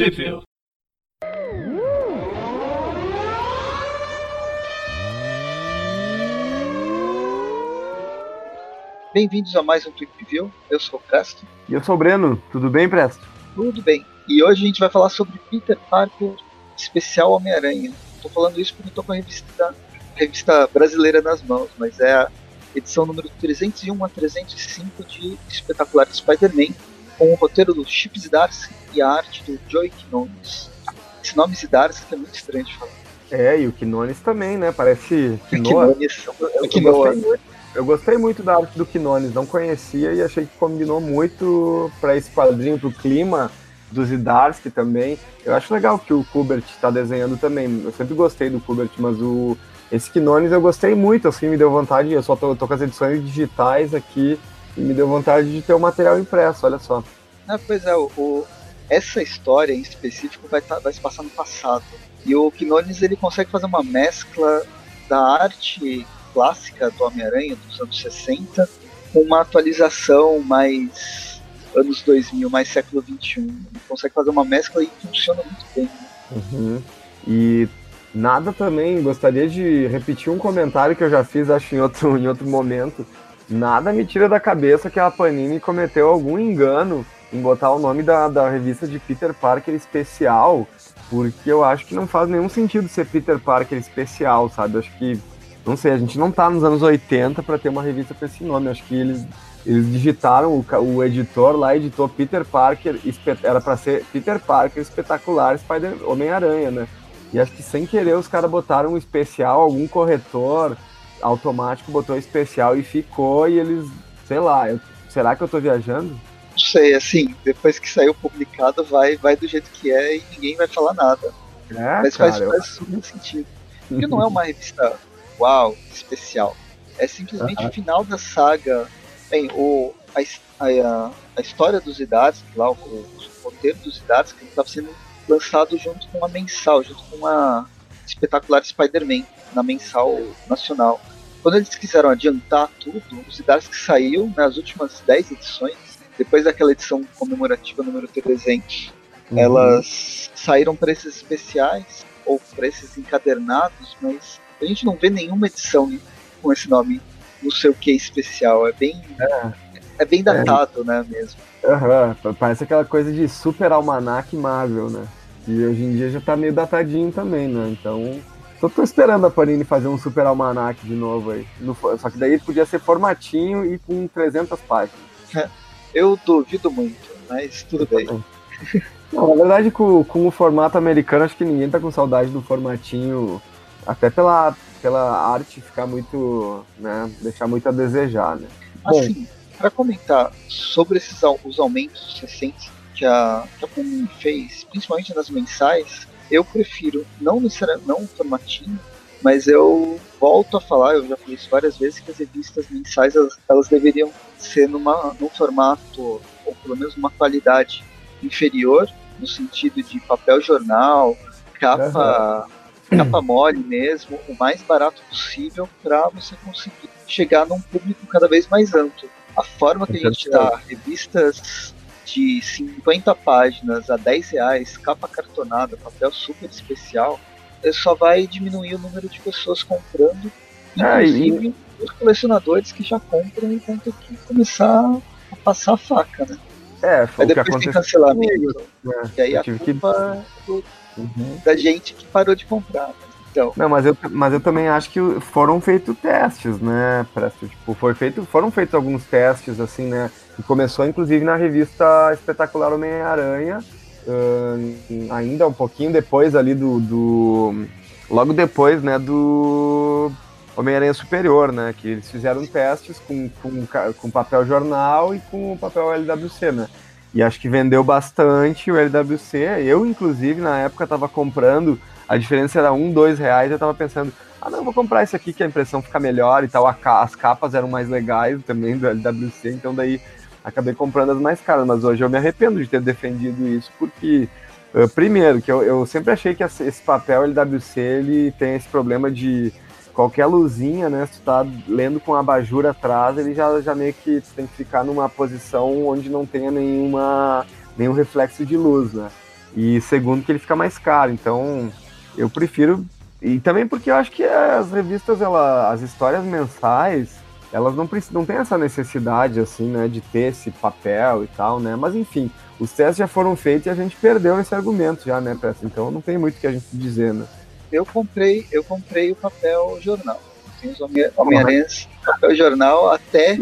Tweepville. Bem-vindos a mais um Tweepville. Eu sou o Presto. E eu sou o Breno. Tudo bem, Presto? Tudo bem. E hoje a gente vai falar sobre Peter Parker especial Homem-Aranha. Estou falando isso porque estou com a revista, a revista brasileira nas mãos, mas é a edição número 301 a 305 de Espetacular Spider-Man, com o roteiro do Chip Zdarsky e a arte do Joey Quinones. Esse nome Zdarsky é muito estranho de falar. É, e o Quinones também, né? Parece Quinoa. Quinones. Eu, eu, eu, gostei muito, eu gostei muito da arte do Quinones, não conhecia e achei que combinou muito para esse quadrinho, pro clima do Zdarsky também. Eu acho legal que o Kubert está desenhando também. Eu sempre gostei do Kubert, mas o esse Quinones eu gostei muito, assim, me deu vontade. Eu só tô, tô com as edições digitais aqui e me deu vontade de ter o material impresso, olha só. Ah, pois é, o, o essa história em específico vai, tá, vai se passar no passado. E o Quinones ele consegue fazer uma mescla da arte clássica do Homem-Aranha dos anos 60 com uma atualização mais anos 2000, mais século 21. Ele consegue fazer uma mescla e funciona muito bem. Né? Uhum. E nada também, gostaria de repetir um comentário que eu já fiz, acho, em outro, em outro momento. Nada me tira da cabeça que a Panini cometeu algum engano em botar o nome da, da revista de Peter Parker especial, porque eu acho que não faz nenhum sentido ser Peter Parker especial, sabe? Eu acho que, não sei, a gente não tá nos anos 80 para ter uma revista com esse nome. Acho que eles, eles digitaram, o, o editor lá editou Peter Parker, era para ser Peter Parker espetacular Spider Homem-Aranha, né? E acho que sem querer os caras botaram um especial, algum corretor automático botou especial e ficou, e eles, sei lá, eu, será que eu tô viajando? Não sei, assim, depois que saiu publicado, vai, vai do jeito que é e ninguém vai falar nada. É, Mas cara, faz, eu... faz super sentido. Porque não é uma revista uau, especial. É simplesmente o final da saga. Bem, o, a, a, a história dos Idads, lá, o, o roteiro dos que estava sendo lançado junto com uma mensal, junto com uma espetacular Spider-Man, na mensal nacional. Quando eles quiseram adiantar tudo, os Idads que saiu nas últimas 10 edições, depois daquela edição comemorativa número 300, Uhum. elas saíram para esses especiais ou para esses encadernados, mas a gente não vê nenhuma edição com esse nome no seu que especial. É bem, é. bem datado, né, mesmo. Aham, parece aquela coisa de super almanac Marvel, né? E hoje em dia já tá meio datadinho também, né? Então, só tô esperando a Panini fazer um super almanac de novo aí. No só que daí podia ser formatinho e com 300 páginas. Eu duvido muito, mas tudo bem. Não, na verdade, com, com o formato americano, acho que ninguém tá com saudade do formatinho, até pela, pela arte ficar muito, né, deixar muito a desejar, né? Bom. Assim, para comentar sobre esses os aumentos recentes que a, que a Panini fez, principalmente nas mensais, eu prefiro não necessariamente não formatinho, mas eu volto a falar, eu já falei isso várias vezes, que as revistas mensais elas, elas deveriam ser numa, num formato, ou pelo menos numa qualidade inferior, no sentido de papel jornal, capa, capa mole mesmo, o mais barato possível, para você conseguir chegar num público cada vez mais amplo. A forma que a gente dá revistas de 50 páginas a 10 reais, capa cartonada, papel super especial, só vai diminuir o número de pessoas comprando, Ah, e- inclusive os colecionadores que já compram e vão ter que começar a passar a faca, né? É, foi Aí o que depois tem aconteceu. cancelamento, né? e aí a tive que- culpa é do- Uhum. da gente que parou de comprar. né? Então, Não, mas eu, mas eu também acho que foram feitos testes, né, Presto? Tipo, foi feito, foram feitos alguns testes, assim, né? E começou, inclusive, na revista Espetacular Homem-Aranha, ahn, ainda um pouquinho depois ali do, do... Logo depois, né, do Homem-Aranha Superior, né? Que eles fizeram testes com, com, com papel jornal e com papel LWC, né? E acho que vendeu bastante o LWC. Eu, inclusive, na época, estava comprando. A diferença era um, dois reais, eu tava pensando, ah não, vou comprar isso aqui que a impressão fica melhor e tal, as capas eram mais legais também do LWC, então daí acabei comprando as mais caras, mas hoje eu me arrependo de ter defendido isso, porque, eh, primeiro, que eu, eu sempre achei que esse esse papel LWC, ele tem esse problema de qualquer luzinha, né, se tu tá lendo com a abajur atrás, ele já, já meio que tem que ficar numa posição onde não tenha nenhuma, nenhum reflexo de luz, né. E segundo, que ele fica mais caro. Então, eu prefiro. E também porque eu acho que as revistas, ela, as histórias mensais, elas não, não têm essa necessidade, assim, né, de ter esse papel e tal, né? Mas enfim, os testes já foram feitos e a gente perdeu esse argumento já, né, Peça? Então não tem muito o que a gente dizer, né? Eu comprei, eu comprei o papel jornal. Tem os Homem-Aranhas papel jornal até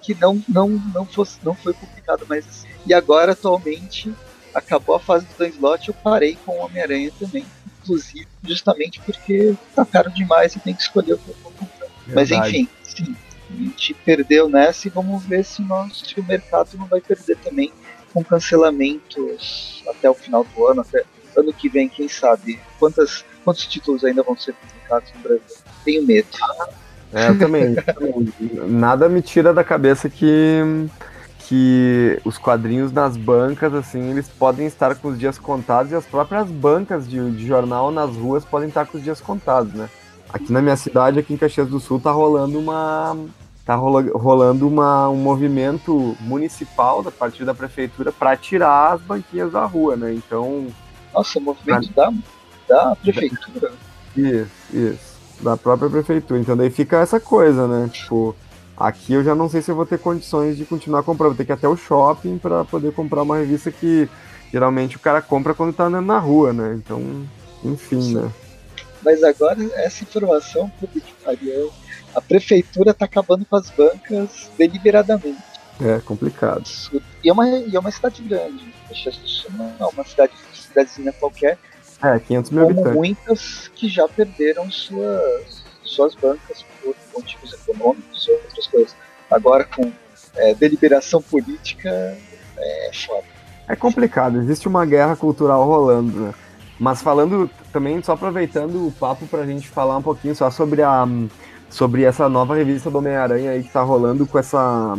que não, não, não, fosse, não foi publicado mais assim. E agora, atualmente, acabou a fase do Dan Slot, eu parei com o Homem-Aranha também. Inclusive, justamente porque tá caro demais e tem que escolher o que eu vou comprar. Mas enfim, sim, a gente perdeu nessa e vamos ver se, nós, se o mercado não vai perder também com cancelamentos até o final do ano, até ano que vem, quem sabe. Quantas, quantos títulos ainda vão ser publicados no Brasil? Tenho medo. É, também, também. Nada me tira da cabeça que que os quadrinhos nas bancas, assim, eles podem estar com os dias contados e as próprias bancas de, de jornal nas ruas podem estar com os dias contados, né? Aqui na minha cidade, aqui em Caxias do Sul, tá rolando uma tá rolando uma, um movimento municipal da partir da prefeitura para tirar as banquinhas da rua, né? Então. Nossa, o movimento pra... da, da prefeitura. Isso, isso. Da própria prefeitura. Então daí fica essa coisa, né? Tipo, Aqui eu já não sei se eu vou ter condições de continuar comprando. Vou ter que ir até o shopping para poder comprar uma revista que geralmente o cara compra quando tá na rua, né? Então, enfim, Sim. né? Mas agora essa informação, puta que pariu. A prefeitura tá acabando com as bancas deliberadamente. É complicado. E é uma, e é uma cidade grande. Não é uma cidade, cidadezinha qualquer. É, 500 mil habitantes. muitas que já perderam suas, suas bancas por motivos econômicos e outras coisas. Agora, com é, deliberação política, é foda. É complicado, existe uma guerra cultural rolando, né? Mas falando também, só aproveitando o papo para a gente falar um pouquinho só sobre a sobre essa nova revista do Homem-Aranha aí que tá rolando com essa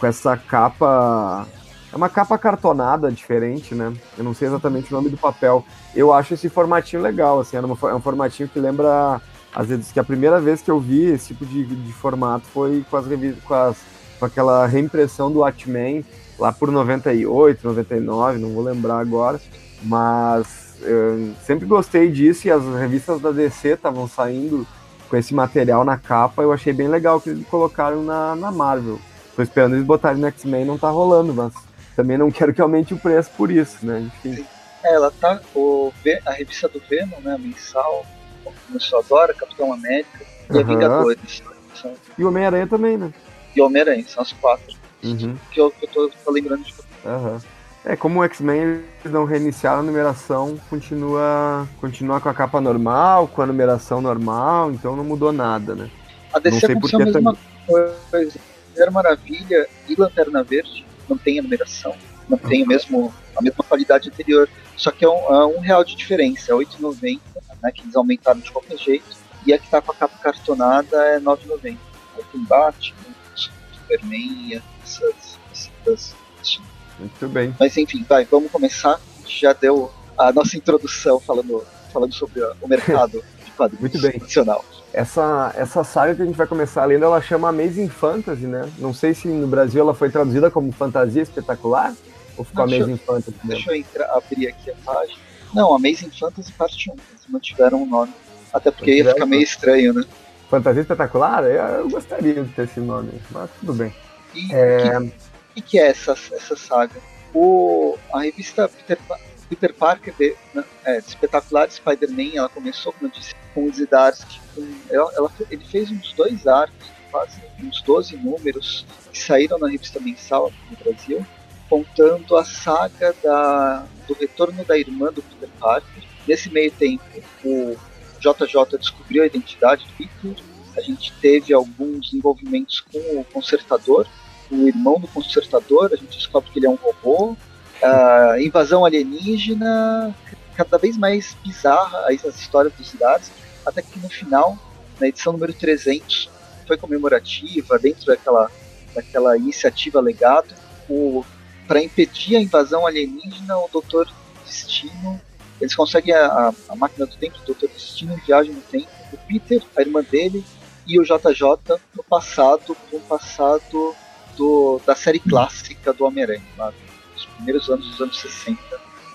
com essa capa é uma capa cartonada diferente, né? Eu não sei exatamente o nome do papel. Eu acho esse formatinho legal, assim, é um formatinho que lembra às vezes que a primeira vez que eu vi esse tipo de, de formato foi com as revistas, com, as, com aquela reimpressão do Watchmen lá por 98, 99, não vou lembrar agora, mas eu sempre gostei disso e as revistas da DC estavam saindo com esse material na capa, eu achei bem legal que eles colocaram na, na Marvel. Tô esperando eles botarem no X-Men, não tá rolando, mas também não quero que aumente o preço por isso, né? Enfim. É, ela tá, o, a revista do Venom, né, mensal, começou agora, Capitão América e a Vingadores. E o Homem-Aranha também, né? E o Homem-Aranha, são as quatro. Uhum. Que eu, que eu tô, tô lembrando de. Uhum. É, como o X-Men eles não reiniciaram a numeração, continua, continua com a capa normal, com a numeração normal, então não mudou nada, né? A DC aconteceu a mesma coisa. Mulher Maravilha e Lanterna Verde não tem a numeração, não tem o mesmo, a mesma qualidade anterior, só que é um, é um real de diferença, é 8,90 né, que eles aumentaram de qualquer jeito, e a que está com a capa cartonada é 9,90. Aí tem Batman, Superman, essas, essas, Muito bem. Mas enfim, vai, vamos começar. A gente já deu a nossa introdução falando, falando sobre o mercado de quadrinhos Muito bem. nacional. Essa, essa saga que a gente vai começar lendo, ela chama Amazing Fantasy, né? Não sei se no Brasil ela foi traduzida como Fantasia Espetacular ou ficou Não, Amazing deixa, Fantasy mesmo? Deixa eu entrar, abrir aqui a página. Não, Amazing Fantasy Parte 1. Eles mantiveram o nome. Até porque ia ficar meio estranho, né? Fantasia Espetacular? Eu gostaria de ter esse nome, mas tudo bem. E é... o que, que, é essa, essa saga? O, a revista Peter, Peter Parker de, é, Espetacular Spider-Man, ela começou, como eu disse, com o Zdarsky. Com, ela, ela, ele fez uns dois arcos, quase uns 12 números, que saíram na revista mensal no Brasil, contando a saga da, do retorno da irmã do Peter Parker. Nesse meio tempo, o JJ descobriu a identidade do Peter. A gente teve alguns envolvimentos com o Consertador, o irmão do Consertador. A gente descobre que ele é um robô. Uh, invasão alienígena, cada vez mais bizarra as histórias dos cidades, até que no final, na edição número 300, foi comemorativa, dentro daquela, daquela iniciativa legado, para impedir a invasão alienígena, o Doutor Destino. Eles conseguem a, a, máquina do tempo, o Doutor Destino viaja no tempo. O Peter, a irmã dele, e o JJ no passado, no passado do, da série clássica do Homem-Aranha, primeiros anos dos anos 60.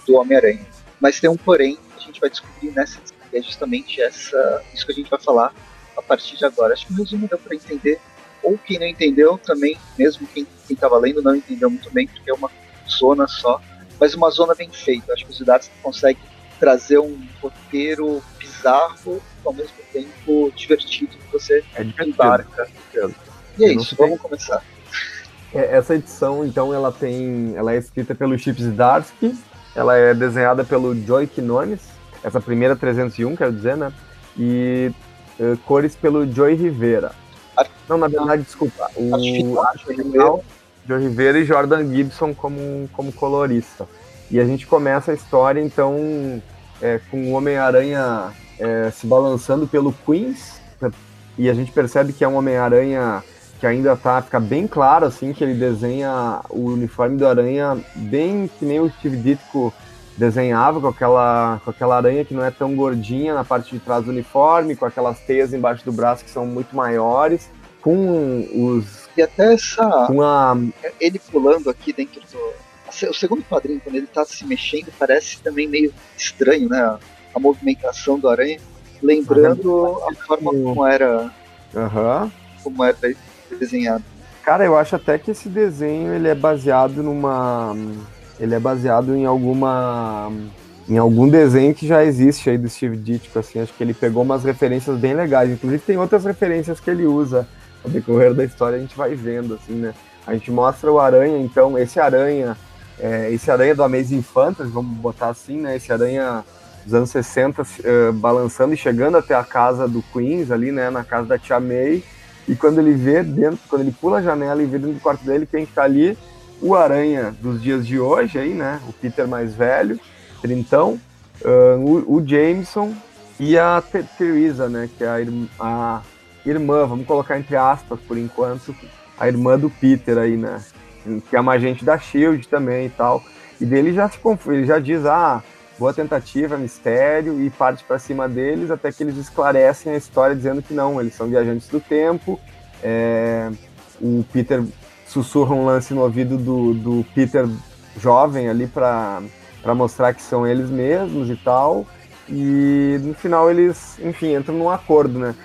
do Homem-Aranha. Mas tem um porém que a gente vai descobrir nessa que é justamente essa, isso que a gente vai falar a partir de agora. Acho que o resumo deu para entender, ou quem não entendeu também, mesmo quem estava lendo não entendeu muito bem, porque é uma zona só, mas uma zona bem feita. Acho que os Idates conseguem trazer um roteiro bizarro, ao mesmo tempo divertido, que você é embarca. E é isso, vamos começar. É, essa edição, então, ela tem, ela é escrita pelo Chips Zdarsky, ela é desenhada pelo Joy Quinones, essa primeira 301, quero dizer, né? E uh, cores pelo Joy Rivera. Não, na verdade, desculpa, o arte original, Joy Rivera e Jordan Gibson como, como colorista. E a gente começa a história, então, é, com o Homem-Aranha é, se balançando pelo Queens, e a gente percebe que é um Homem-Aranha que ainda tá, fica bem claro, assim, que ele desenha o uniforme do Aranha bem que nem o Steve Ditko desenhava, com aquela, com aquela aranha que não é tão gordinha na parte de trás do uniforme, com aquelas teias embaixo do braço que são muito maiores, com os... E até essa... Com a... Ele pulando aqui dentro do... O segundo quadrinho, quando ele tá se mexendo, parece também meio estranho, né? A, a movimentação do aranha, lembrando a forma como era... Uhum. Como era desenhado. Cara, eu acho até que esse desenho ele é baseado numa. Ele é baseado em alguma. Em algum desenho que já existe aí do Steve Ditko, assim, acho que ele pegou umas referências bem legais. Inclusive tem outras referências que ele usa ao decorrer da história, a gente vai vendo, assim, né? A gente mostra o Aranha, então, esse Aranha, é, esse Aranha do Amazing Fantasy, vamos botar assim, né? Esse Aranha dos anos 60 uh, balançando e chegando até a casa do Queens ali, né? Na casa da Tia May e quando ele vê dentro, quando ele pula a janela e vê dentro do quarto dele, quem está ali? O Aranha dos dias de hoje aí, né? O Peter mais velho, trintão, uh, o, o, Jameson e a Teresa, né? Que é a, irmã, a irmã, vamos colocar entre aspas por enquanto, a irmã do Peter aí, né? Que é uma agente da SHIELD também e tal. E dele já se ele já diz, ah, boa tentativa, mistério, e parte para cima deles até que eles esclarecem a história dizendo que não, eles são viajantes do tempo. É, o Peter sussurra um lance no ouvido do, do Peter jovem ali para mostrar que são eles mesmos e tal. E no final eles, enfim, entram num acordo, né?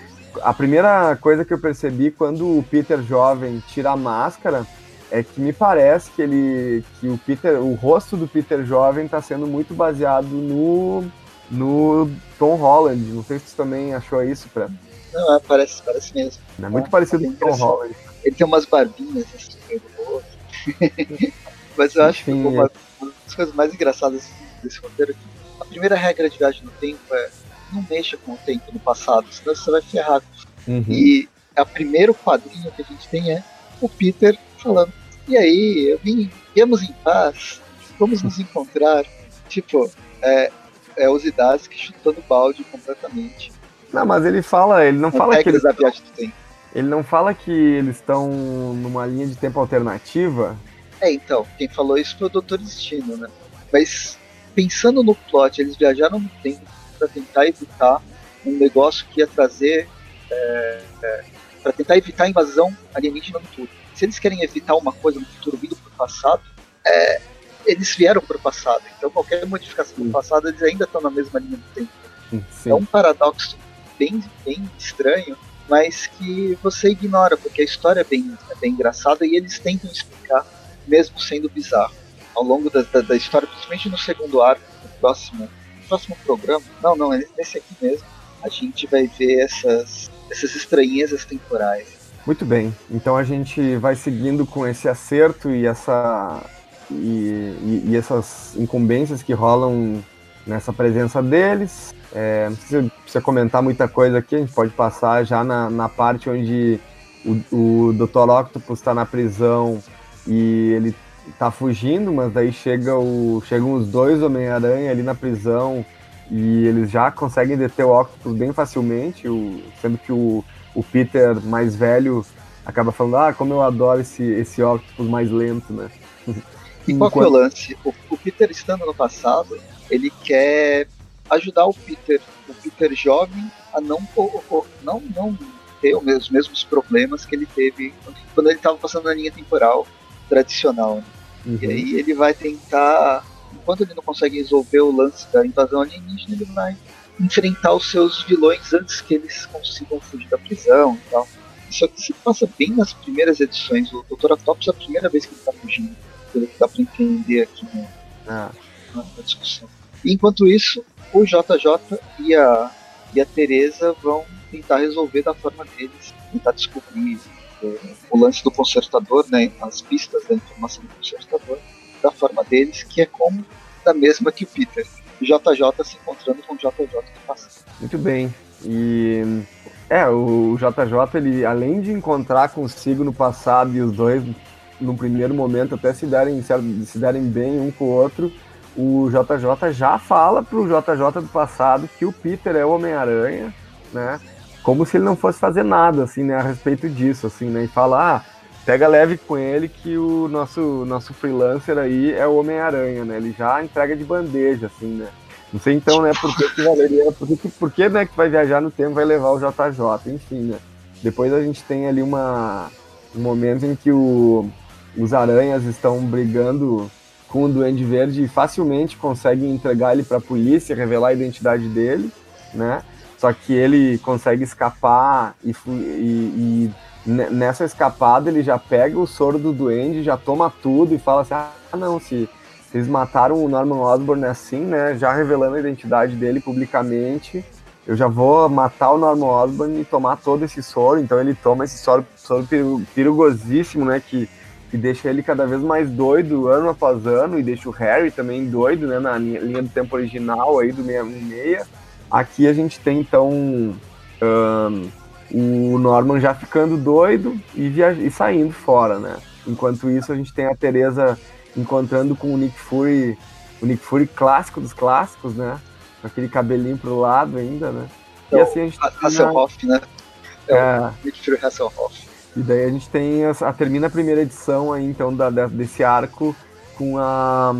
A primeira coisa que eu percebi quando o Peter jovem tira a máscara é que me parece que ele que o Peter o rosto do Peter jovem está sendo muito baseado no no Tom Holland. Não sei se você também achou isso para não é, parece parece mesmo. É muito é, parecido com o Tom Holland. Ele tem umas barbinhas assim mas eu acho Enfim, que uma, uma das coisas mais engraçadas desse roteiro aqui a primeira regra de viagem no tempo é não mexa com o tempo no passado senão você vai ferrar. Uhum. e o primeiro quadrinho que a gente tem é o Peter falando, e aí, eu vim, viemos em paz, vamos nos encontrar. Tipo, é, é os Idaski chutando balde completamente. Não, mas ele fala, ele não Com fala que eles da viagem do tempo. Ele não fala que eles estão numa linha de tempo alternativa? É, então, quem falou isso foi o Doutor Destino, né? Mas pensando no plot, eles viajaram no tempo para tentar evitar um negócio que ia trazer é, é, para tentar evitar a invasão alienígena no futuro se eles querem evitar uma coisa no futuro vindo para o passado, é, eles vieram para o passado. Então qualquer modificação do passado, eles ainda estão na mesma linha do tempo. Sim. É um paradoxo bem, bem estranho, mas que você ignora, porque a história é bem, é bem engraçada e eles tentam explicar, mesmo sendo bizarro. Ao longo da, da, da história, principalmente no segundo arco, no próximo, no próximo programa, não, não, é nesse aqui mesmo, a gente vai ver essas, essas estranhezas temporais muito bem. Então a gente vai seguindo com esse acerto e essa e, e, e essas incumbências que rolam nessa presença deles. É, não precisa, precisa, comentar muita coisa aqui, a gente pode passar já na, na parte onde o, o Dr. Octopus está na prisão e ele está fugindo, mas daí chega o, chegam os dois Homem-Aranha ali na prisão e eles já conseguem deter o Octopus bem facilmente, o, sendo que o, o Peter mais velho acaba falando, ah, como eu adoro esse, esse Octopus mais lento, né? E qual que é o lance? O, o, Peter estando no passado, ele quer ajudar o Peter, o Peter jovem, a não, não, não ter os mesmos problemas que ele teve quando ele estava passando na linha temporal tradicional. Né? Uhum. E aí ele vai tentar quando ele não consegue resolver o lance da invasão alienígena, ele vai enfrentar os seus vilões antes que eles consigam fugir da prisão e tal. Isso aqui se passa bem nas primeiras edições. O Dr. Octopus é a primeira vez que ele está fugindo, pelo que dá para entender aqui no, ah. na, na, discussão. E enquanto isso, o JJ e a, e a Teresa vão tentar resolver da forma deles, tentar descobrir é, o lance do consertador, né, as pistas da informação do consertador, da forma deles, que é como da mesma que o Peter. JJ se encontrando com o JJ do passado. Muito bem. E é, o JJ, ele, além de encontrar consigo no passado e os dois, no primeiro momento, até se darem, se darem bem um com o outro, o JJ já fala pro JJ do passado que o Peter é o Homem-Aranha, né? Como se ele não fosse fazer nada, assim, né, a respeito disso, assim, né? E fala, ah, pega leve com ele que o nosso, nosso freelancer aí é o Homem-Aranha, né? Ele já entrega de bandeja, assim, né? Não sei então, né, por que, que valeria, por que, por que né, que vai viajar no tempo vai levar o JJ, enfim, né? Depois a gente tem ali uma, um momento em que o, os aranhas estão brigando com o Duende Verde e facilmente conseguem entregar ele para a polícia, revelar a identidade dele, né? Só que ele consegue escapar e, e, e nessa escapada ele já pega o soro do Duende, já toma tudo e fala assim, ah, não, se eles mataram o Norman Osborn assim, né? Já revelando a identidade dele publicamente. Eu já vou matar o Norman Osborn e tomar todo esse soro. Então ele toma esse soro, soro perigosíssimo, né? Que, que deixa ele cada vez mais doido ano após ano e deixa o Harry também doido, né? Na linha do tempo original aí do 616. Aqui a gente tem então um, o Norman já ficando doido e, e saindo fora, né? Enquanto isso a gente tem a Teresa encontrando com o Nick Fury, o Nick Fury clássico dos clássicos, né? Com aquele cabelinho pro lado ainda, né? E é assim a gente Hasselhoff, né? É, é. Nick Fury Hasselhoff. E daí a gente tem a, a, termina a primeira edição aí então da, desse arco com a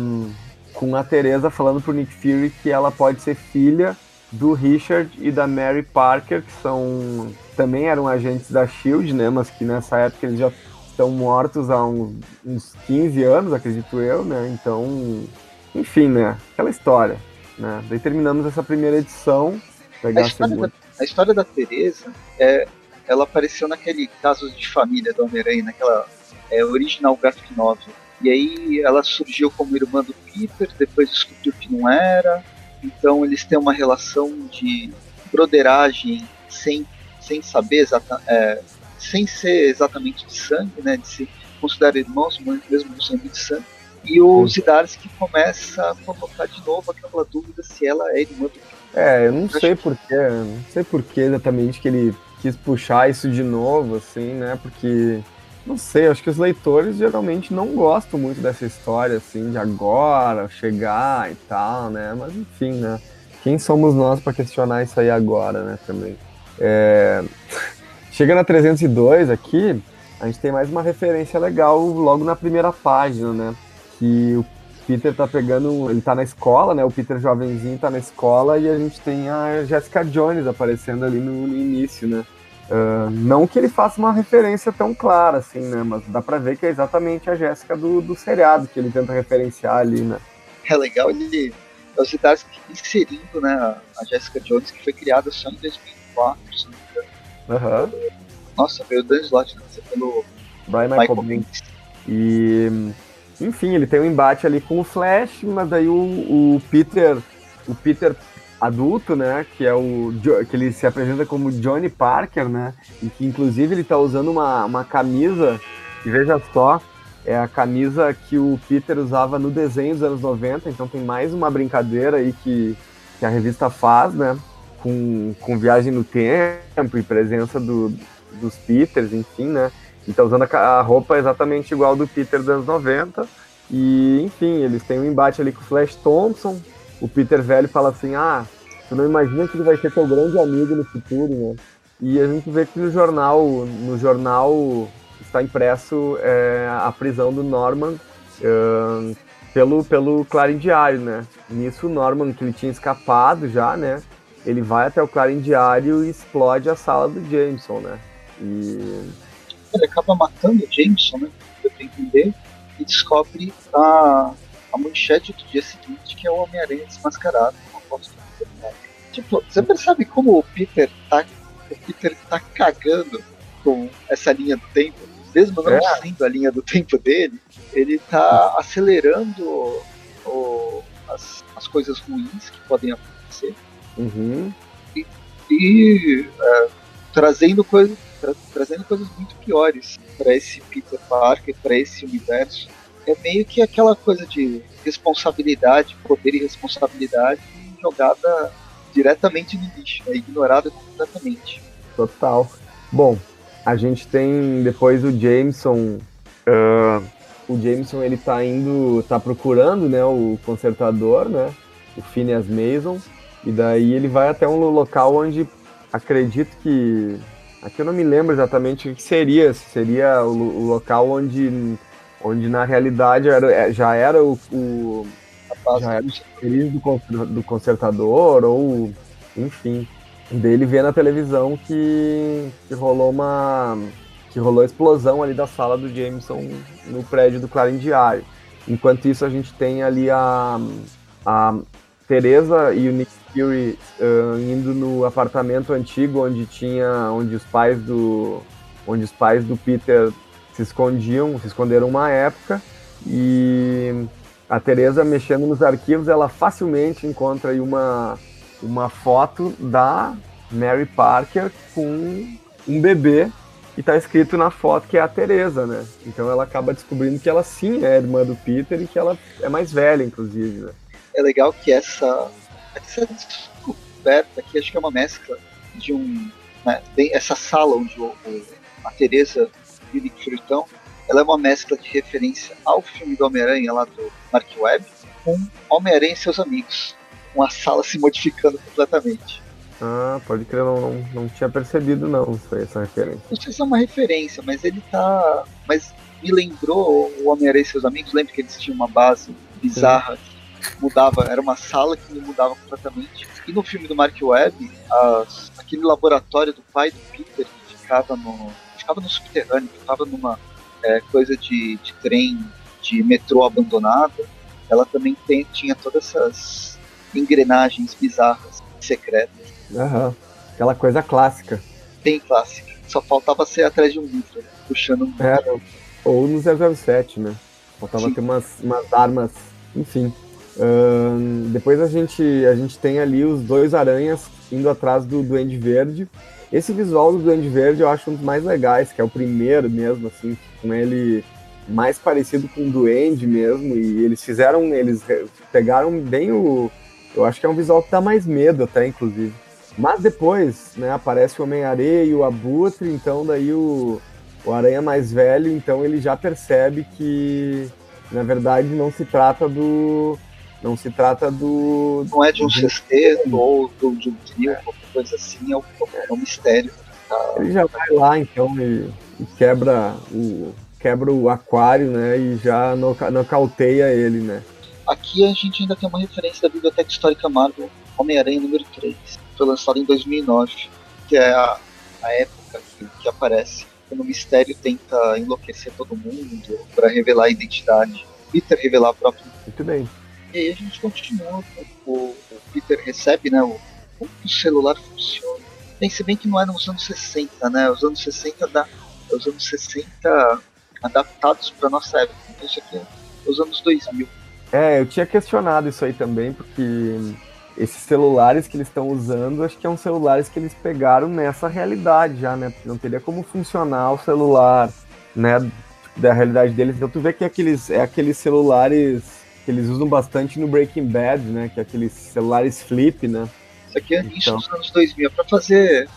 com a Teresa falando pro Nick Fury que ela pode ser filha do Richard e da Mary Parker, que são também eram agentes da Shield, né, mas que nessa época eles já estão mortos há uns, uns 15 anos, acredito eu, né? Então, enfim, né? Aquela história. Né? Daí terminamos essa primeira edição. A história, da, a história da Teresa, é, ela apareceu naquele Casos de Família do Homem-Aranha, naquela é, original graphic novel. E aí ela surgiu como irmã do Peter, depois descobriu que não era. Então eles têm uma relação de broderagem sem, sem saber exatamente. É, sem ser exatamente de sangue, né, de se considerar irmãos, mesmo no sangue de sangue. E o Zidarsky começa a colocar de novo aquela dúvida se ela é irmã do É, eu não sei porquê, não sei porquê exatamente que ele quis puxar isso de novo, assim, né, porque não sei, acho que os leitores geralmente não gostam muito dessa história, assim, de agora, chegar e tal, né? Mas enfim, né? Quem somos nós para questionar isso aí agora, né? Também. É... Chega na 302 aqui, a gente tem mais uma referência legal logo na primeira página, né? Que o Peter tá pegando. Ele tá na escola, né? O Peter jovenzinho tá na escola e a gente tem a Jessica Jones aparecendo ali no, no início, né? Uh, não que ele faça uma referência tão clara assim, né? Mas dá pra ver que é exatamente a Jéssica do, do seriado que ele tenta referenciar ali, né? É legal ele. Os detalhes inserindo, né? A Jessica Jones, que foi criada só em 2004, se não Uhum. Nossa, veio o Dan Slott, né? pelo Brian Michael, Michael E, enfim, ele tem um embate ali com o Flash, mas daí o, o Peter, o Peter adulto, né, que é o que ele se apresenta como Johnny Parker, né, e que inclusive ele tá usando uma, uma camisa, e veja só, é a camisa que o Peter usava no desenho dos anos 90, então tem mais uma brincadeira aí que, que a revista faz, né, com, com viagem no tempo e presença do, dos Peters, enfim, né? E tá usando a, roupa exatamente igual do Peter dos anos 90. E, enfim, eles têm um embate ali com o Flash Thompson. O Peter velho fala assim: Ah, tu não imagina que ele vai ser teu grande amigo no futuro, né? E a gente vê que no jornal, no jornal está impresso é, a prisão do Norman pelo, pelo Clarim Diário, né? Nisso o Norman, que ele tinha escapado já, né? ele vai até o Clarim Diário e explode a sala do Jameson, né? E... Ele acaba matando o Jameson, né? Deu pra entender, e descobre a, a manchete do dia seguinte, que é o Homem-Aranha desmascarado com a foto do Peter Tipo, você percebe como o Peter tá. O Peter tá cagando com essa linha do tempo, mesmo não é. sendo a linha do tempo dele, ele tá acelerando o, as, as coisas ruins que podem acontecer. Uhum. E, e é, trazendo, coisa, tra, trazendo coisas muito piores para esse Peter Parker, para esse universo. É meio que aquela coisa de responsabilidade, poder e responsabilidade jogada diretamente no lixo, é ignorada completamente. Total. Bom, a gente tem depois o Jameson. Uh, o Jameson ele tá indo, tá procurando, né, o consertador, né, o Phineas Mason, e daí ele vai até um local onde acredito que aqui eu não me lembro exatamente o que seria, seria o, o local onde onde na realidade era, é, já era o, o já era o do, do consertador ou enfim dele ver na televisão que, que rolou uma que rolou a explosão ali da sala do Jameson no prédio do Clarim Diário. Enquanto isso a gente tem ali a, a Teresa e o Nick Fury uh, indo no apartamento antigo onde tinha onde os pais do onde os pais do Peter se escondiam, se esconderam uma época e a Teresa mexendo nos arquivos, ela facilmente encontra aí uma uma foto da Mary Parker com um bebê e tá escrito na foto que é a Teresa, né? Então ela acaba descobrindo que ela sim é irmã do Peter e que ela é mais velha, inclusive, né? É legal que essa, essa descoberta aqui, acho que é uma mescla de um... Né, essa sala onde o, a Teresa vive Fritão, ela é uma mescla de referência ao filme do Homem-Aranha lá do Mark Webb com Homem-Aranha e seus amigos. Uma sala se modificando completamente. Ah, pode crer, não, não, não tinha percebido não isso foi essa referência. Não sei se é uma referência, mas ele tá. Mas me lembrou o Homem-Aranha e seus amigos, lembra que eles tinham uma base bizarra Sim. que mudava, era uma sala que mudava completamente. E no filme do Mark Webb, as, aquele laboratório do pai do Peter que ficava no. Ficava no subterrâneo, ficava numa é, coisa de, de trem, de metrô abandonada, ela também tem, tinha todas essas engrenagens bizarras, secretas. Aham. Aquela coisa clássica. Bem clássica. Só faltava ser atrás de um livro, puxando um. É, ou no 007, né? Faltava Sim. ter umas, umas armas, enfim. Depois a gente, a gente tem ali os dois aranhas indo atrás do Duende Verde. Esse visual do Duende Verde eu acho um dos mais legais, que é o primeiro mesmo, assim, com ele mais parecido com o Duende mesmo. E eles fizeram, eles pegaram bem o. Eu acho que é um visual que dá mais medo até, inclusive. Mas depois, né, aparece o Homem-Areia e o Abutre, então daí o, o Aranha mais velho, então ele já percebe que, na verdade, não se trata do... Não se trata do... Não é de um sexteto ou do, de um trio, qualquer coisa assim, é um, é um mistério. Ele já vai lá, então, e, e quebra o quebra o aquário, né, e já nocauteia ele, né. Aqui a gente ainda tem uma referência da Biblioteca Histórica Marvel, Homem-Aranha número 3 foi lançado em 2009, que é a, a época que, que aparece quando o mistério tenta enlouquecer todo mundo para revelar a identidade. Peter revelar a própria. Muito bem. E aí a gente continua. O, o Peter recebe, né? O, como o celular funciona. Bem, se bem que não é nos anos 60, né? Os anos 60 da, os anos 60 adaptados para nossa época. Então isso aqui é os anos 2000. É, eu tinha questionado isso aí também, porque esses celulares que eles estão usando, acho que são celulares que eles pegaram nessa realidade já, né? Não teria como funcionar o celular, né? Da realidade deles. Então tu vê que é aqueles, é aqueles celulares que eles usam bastante no Breaking Bad, né? Que é aqueles celulares flip, né? Isso aqui é início então. dos anos 2000. É para fazer.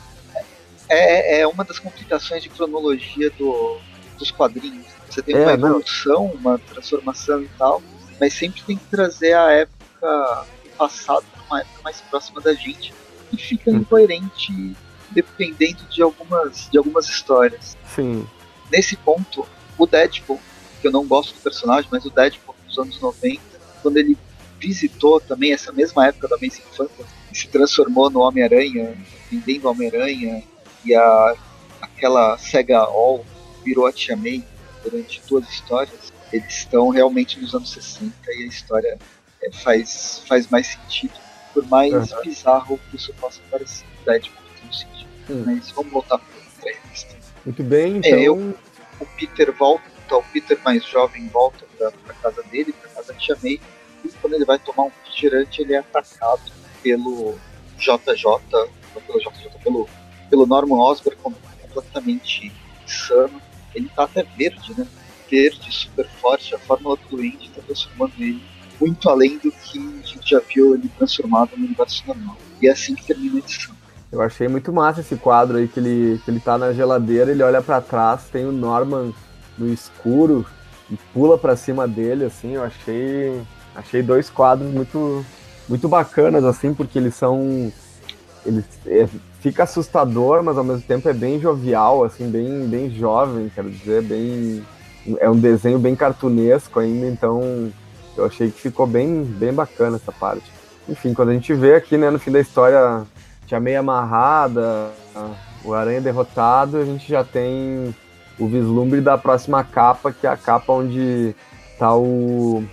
É, é uma das complicações de cronologia do, dos quadrinhos. Você tem é, uma evolução, não. uma transformação e tal, mas sempre tem que trazer a época passado uma época mais próxima da gente e fica hum. incoerente dependendo de algumas, de algumas histórias. Sim. Nesse ponto, o Deadpool, que eu não gosto do personagem, mas o Deadpool dos anos 90, quando ele visitou também essa mesma época da Amazing Fantasy se transformou no Homem-Aranha, vendendo Homem-Aranha, e a, aquela Sega All virou a Tia May durante duas histórias. eles estão realmente nos anos 60 e a história é, faz, faz mais sentido, por mais uhum. bizarro que isso possa parecer. Deadpool tem sentido. Hum. Mas vamos voltar para a revista. Muito bem, então. É, eu, o Peter volta, o Peter mais jovem volta para a casa dele, para casa de May, e quando ele vai tomar um refrigerante, ele é atacado pelo JJ, pelo JJ, pelo, pelo Norman Osborn completamente insano. Ele tá até verde, né? Verde, super forte. A fórmula do Duende tá transformando ele muito além do que a gente já viu ele transformado no universo normal. E é assim que termina a edição. Eu achei muito massa esse quadro aí que ele, que ele tá na geladeira, ele olha para trás, tem o Norman no escuro e pula para cima dele, assim, eu achei achei dois quadros muito muito bacanas assim, porque eles são eles é, fica assustador, mas ao mesmo tempo é bem jovial, assim, bem bem jovem, quero dizer, bem é um desenho bem cartunesco ainda, então eu achei que ficou bem bem bacana essa parte. Enfim, quando a gente vê aqui, né, no fim da história tinha meia amarrada, o Aranha derrotado, a gente já tem o vislumbre da próxima capa, que é a capa onde tá o,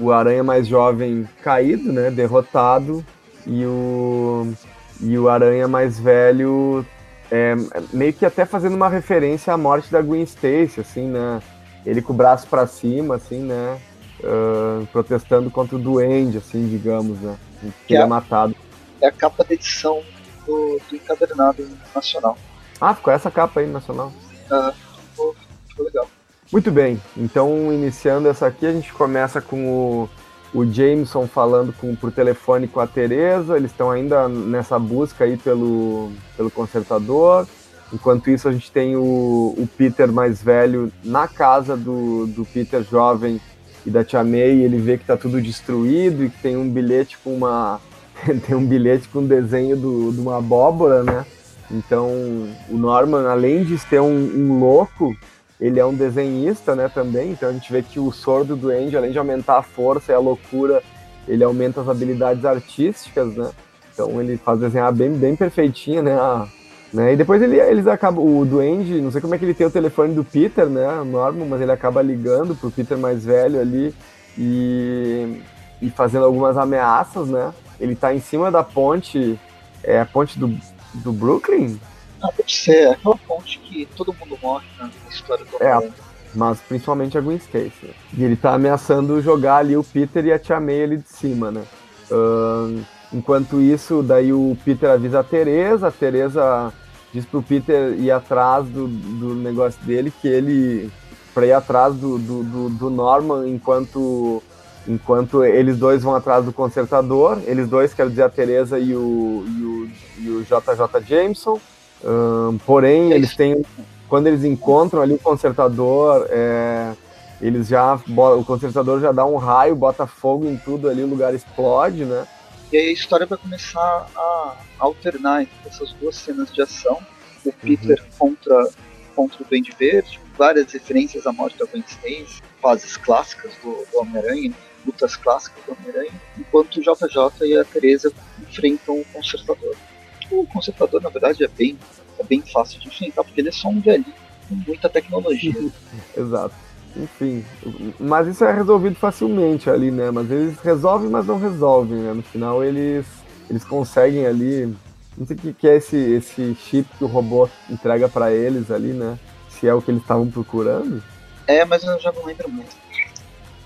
o Aranha mais jovem caído, né, derrotado, e o, e o Aranha mais velho é, meio que até fazendo uma referência à morte da Gwen Stacy, assim, né, ele com o braço para cima, assim, né, uh, protestando contra o Duende, assim, digamos, né, que é, é matado. É a capa da edição do, do encadernado nacional. Ah, ficou essa capa aí nacional. Ah, ficou, ficou legal. Muito bem, então iniciando essa aqui, a gente começa com o, o Jameson falando com, por telefone com a Teresa, eles estão ainda nessa busca aí pelo, pelo consertador. Enquanto isso, a gente tem o, o Peter mais velho na casa do, do Peter jovem e da Tia May, ele vê que está tudo destruído e que tem um bilhete com uma, tem um bilhete com um desenho do, de uma abóbora, né? Então, o Norman, além de ser um, um, louco, ele é um desenhista, né, também. Então, a gente vê que o sordo do Andy, além de aumentar a força e a loucura, ele aumenta as habilidades artísticas, né? Então, ele faz desenhar bem, bem perfeitinho, né? A, né? E depois ele, eles acabam, o Duende, não sei como é que ele tem o telefone do Peter, né, o Norman, mas ele acaba ligando pro Peter mais velho ali e, e fazendo algumas ameaças, né? Ele tá em cima da ponte, é a ponte do, do Brooklyn? Ah, deve ser, aquela ponte que todo mundo morre na história do É, mas principalmente a Gwen Stacy. E ele tá ameaçando jogar ali o Peter e a Tia May ali de cima, né? Uh, enquanto isso, daí o Peter avisa a Teresa, a Teresa diz pro Peter ir atrás do, do negócio dele, que ele pra ir atrás do, do, do, do Norman enquanto enquanto eles dois vão atrás do consertador, eles dois, quero dizer, a Teresa e o, e o, e o JJ Jameson. Um, porém, eles têm. Quando eles encontram ali o consertador, é, eles já. O consertador já dá um raio, bota fogo em tudo ali, o lugar explode, né? E aí a história vai começar a alternar entre essas duas cenas de ação. O Peter uhum. contra, contra o Duende Verde, várias referências à morte da Gwen Stacy, fases clássicas do, do Homem-Aranha lutas clássicas do Homem-Aranha, enquanto o JJ e a Teresa enfrentam o Consertador. O Consertador, na verdade, é bem, é bem fácil de enfrentar, porque ele é só um velhinho com muita tecnologia. Exato. Enfim, mas isso é resolvido facilmente ali, né? Mas eles resolvem, mas não resolvem, né? No final eles, eles conseguem ali. Não sei o que, que é esse, esse chip que o robô entrega para eles ali, né? Se é o que eles estavam procurando. É, mas eu já não lembro muito.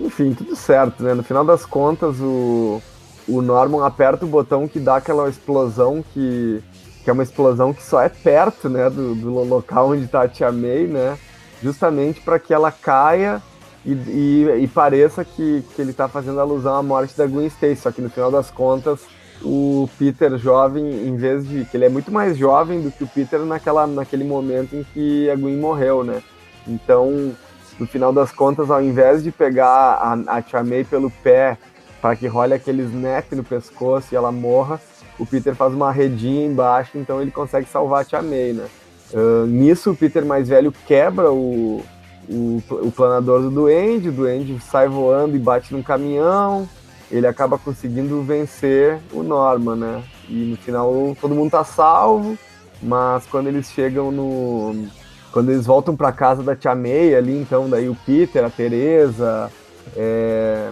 Enfim, tudo certo, né? No final das contas, o, o Norman aperta o botão que dá aquela explosão que, que é uma explosão que só é perto, né, do, do local onde está a Tia May, né? Justamente para que ela caia e, e, e, pareça que, que ele está fazendo alusão à morte da Gwen Stacy. Só que no final das contas, o Peter jovem, em vez de. que ele é muito mais jovem do que o Peter naquela, naquele momento em que a Gwen morreu, né? Então no final das contas, ao invés de pegar a, a Tia May pelo pé para que role aquele snap no pescoço e ela morra, o Peter faz uma redinha embaixo, então ele consegue salvar a Tia May, né? Uh, nisso, o Peter mais velho quebra o, o, o planador do Duende, o Duende sai voando e bate num caminhão, ele acaba conseguindo vencer o Norman, né? E no final todo mundo tá salvo, mas quando eles chegam no, quando eles voltam para casa da Tia May ali, então, daí o Peter, a Teresa, é...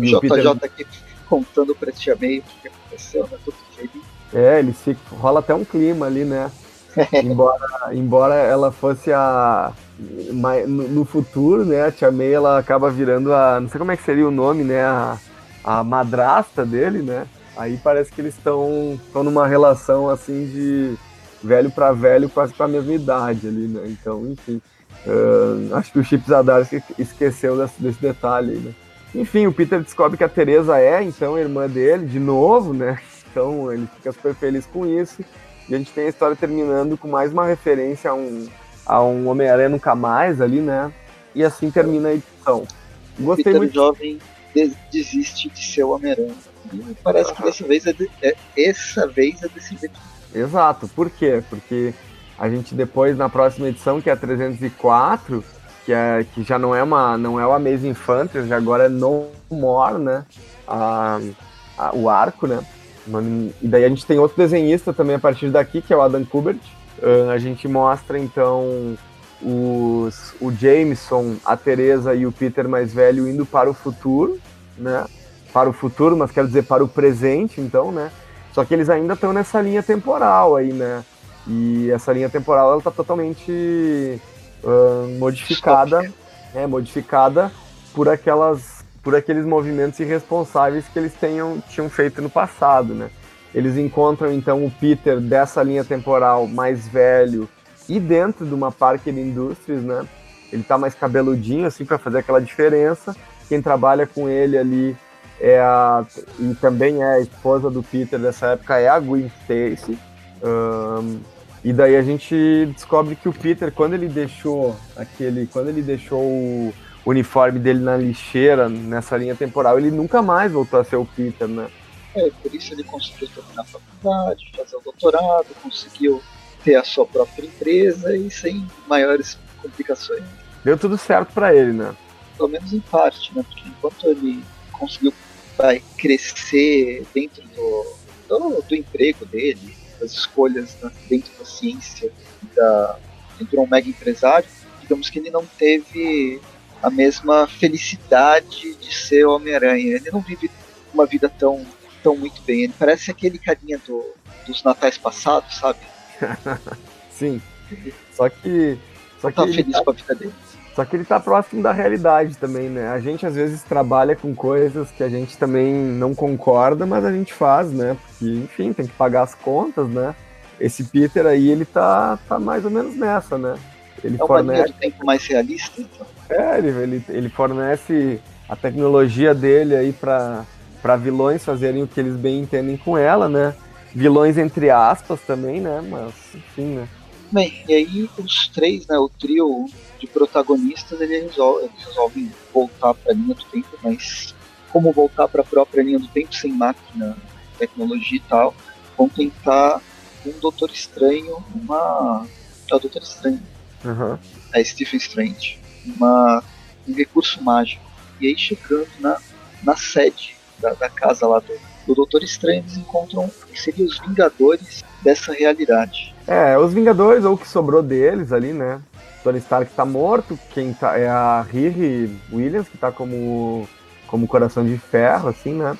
o JJ Peter... aqui contando pra Tia May o que aconteceu, né? Tudo feliz. É, eles ficam, rola até um clima ali, né? embora, embora ela fosse a. No, futuro, né? A Tia May ela acaba virando a. Não sei como é que seria o nome, né? A, a madrasta dele, né? Aí parece que eles estão numa relação assim de velho para velho, quase para a mesma idade ali, né? Então, enfim. Uh, acho que o Chips Adar esqueceu desse, desse detalhe aí, né? Enfim, o Peter descobre que a Teresa é, então, irmã dele, de novo, né? Então ele fica super feliz com isso. E a gente tem a história terminando com mais uma referência a um, a um Homem-Aranha Nunca Mais ali, né? E assim termina a edição. Gostei Peter muito. jovem desiste de ser o Homem-Aranha. Parece que dessa vez é, de, é essa vez é desse jeito. Exato. Por quê? Porque a gente depois na próxima edição, que é a 304, que, é, que já não é uma não é o Amazing Fantasy, agora é No More, né? A, a, o arco, né? E daí a gente tem outro desenhista também a partir daqui, que é o Adam Kubert. Uh, a gente mostra então os, o Jameson, a Teresa e o Peter mais velho indo para o futuro, né? Para o futuro, mas quero dizer para o presente, então, né? Só que eles ainda estão nessa linha temporal aí, né? E essa linha temporal ela tá totalmente modificada, é, modificada por aquelas por aqueles movimentos irresponsáveis que eles tenham, tinham feito no passado, né? Eles encontram então o Peter dessa linha temporal mais velho e dentro de uma Parker Industries, né? Ele tá mais cabeludinho assim para fazer aquela diferença. Quem trabalha com ele ali é a e também é a esposa do Peter dessa época é a Gwen Stacy. Um, e daí a gente descobre que o Peter quando ele deixou aquele, quando ele deixou o uniforme dele na lixeira, nessa linha temporal, ele nunca mais voltou a ser o Peter, né? É, por isso ele conseguiu terminar a faculdade, fazer o doutorado, conseguiu ter a sua própria empresa e sem maiores complicações. Deu tudo certo para ele, né? Pelo menos em parte, né? Porque enquanto ele conseguiu vai, crescer dentro do, do, do emprego dele, das escolhas né, dentro da ciência, da, dentro de um mega empresário, digamos que ele não teve a mesma felicidade de ser Homem-Aranha. Ele não vive uma vida tão, tão muito bem. Ele parece aquele carinha do, dos natais passados, sabe? Sim. Só que. Só tá feliz tá, com a vida dele. Só que ele tá próximo da realidade também, né? A gente às vezes trabalha com coisas que a gente também não concorda, mas a gente faz, né? Porque, enfim, tem que pagar as contas, né? Esse Peter aí, ele tá, tá mais ou menos nessa, né? Ele é fornece... tempo mais realista, então. É, ele, ele, ele fornece a tecnologia dele aí para vilões fazerem o que eles bem entendem com ela, né? Vilões entre aspas também, né? Mas, enfim, né? Bem, e aí os três, né, o trio de protagonistas, eles resolvem, eles resolvem voltar para a linha do tempo, mas como voltar para a própria linha do tempo sem máquina, tecnologia e tal, vão tentar um Doutor Estranho, uma. É o Doutor Estranho. Uhum. É Stephen Strange uma, um recurso mágico. E aí chegando na, na sede da, da casa lá do, do Doutor Estranho, eles encontram que seriam os Vingadores dessa realidade. É, os Vingadores, ou o que sobrou deles ali, né? Tony Stark tá morto, quem tá é a Riri Williams, que tá como, como coração de ferro, assim, né?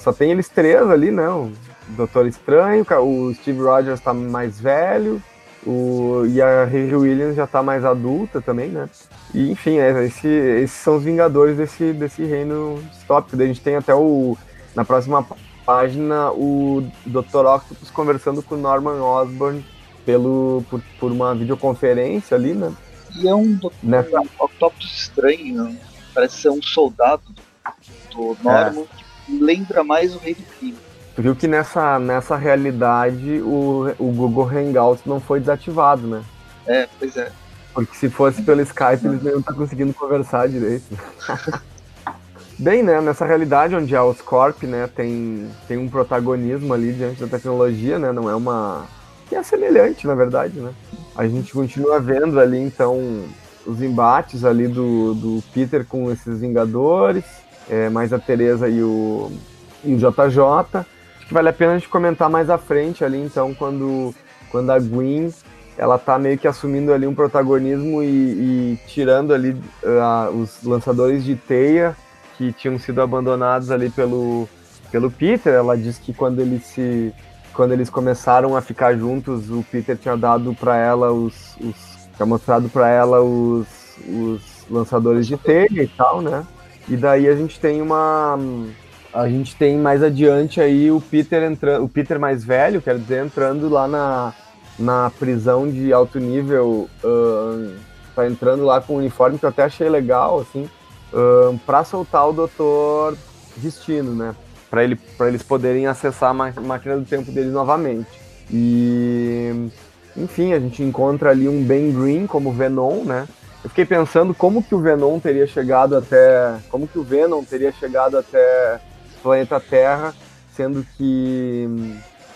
Só tem eles três ali, né? O Doutor Estranho, o Steve Rogers tá mais velho, o, e a Riri Williams já tá mais adulta também, né? E, enfim, é, esse, esses são os vingadores desse, desse reino distópico. A gente tem até o. Na próxima página, o Dr. Octopus conversando com Norman Osborn pelo, por, por uma videoconferência ali, né? E é um Nessa... Octopus estranho, né? parece ser um soldado do, Norman, é. que lembra mais o Rei do Crime. Tu viu que nessa, nessa realidade o, o Google Hangouts não foi desativado, né? É, pois é. Porque se fosse pelo Skype, eles não iam estar conseguindo conversar direito. Bem, né, nessa realidade onde a Oscorp, né, tem, tem um protagonismo ali diante da tecnologia, né, não é uma... que é semelhante, na verdade, né. A gente continua vendo ali, então, os embates ali do, do Peter com esses Vingadores, é, mais a Teresa e o, e o JJ. Acho que vale a pena a gente comentar mais à frente ali, então, quando, quando a Gwen ela tá meio que assumindo ali um protagonismo e, e tirando ali uh, os lançadores de teia que tinham sido abandonados ali pelo, pelo Peter. Ela diz que quando eles se quando eles começaram a ficar juntos, o Peter tinha dado para ela os, os tinha mostrado para ela os, os lançadores de teia e tal, né? E daí a gente tem uma a gente tem mais adiante aí o Peter entrando, o Peter mais velho, quer dizer, entrando lá na, na prisão de alto nível, uh, tá entrando lá com um uniforme que eu até achei legal, assim, uh, para soltar o Doutor Destino, né? Para ele, eles poderem acessar a máquina do tempo deles novamente. E, enfim, a gente encontra ali um Ben Green como Venom, né? Eu fiquei pensando como que o Venom teria chegado até, como que o Venom teria chegado até o planeta Terra, sendo que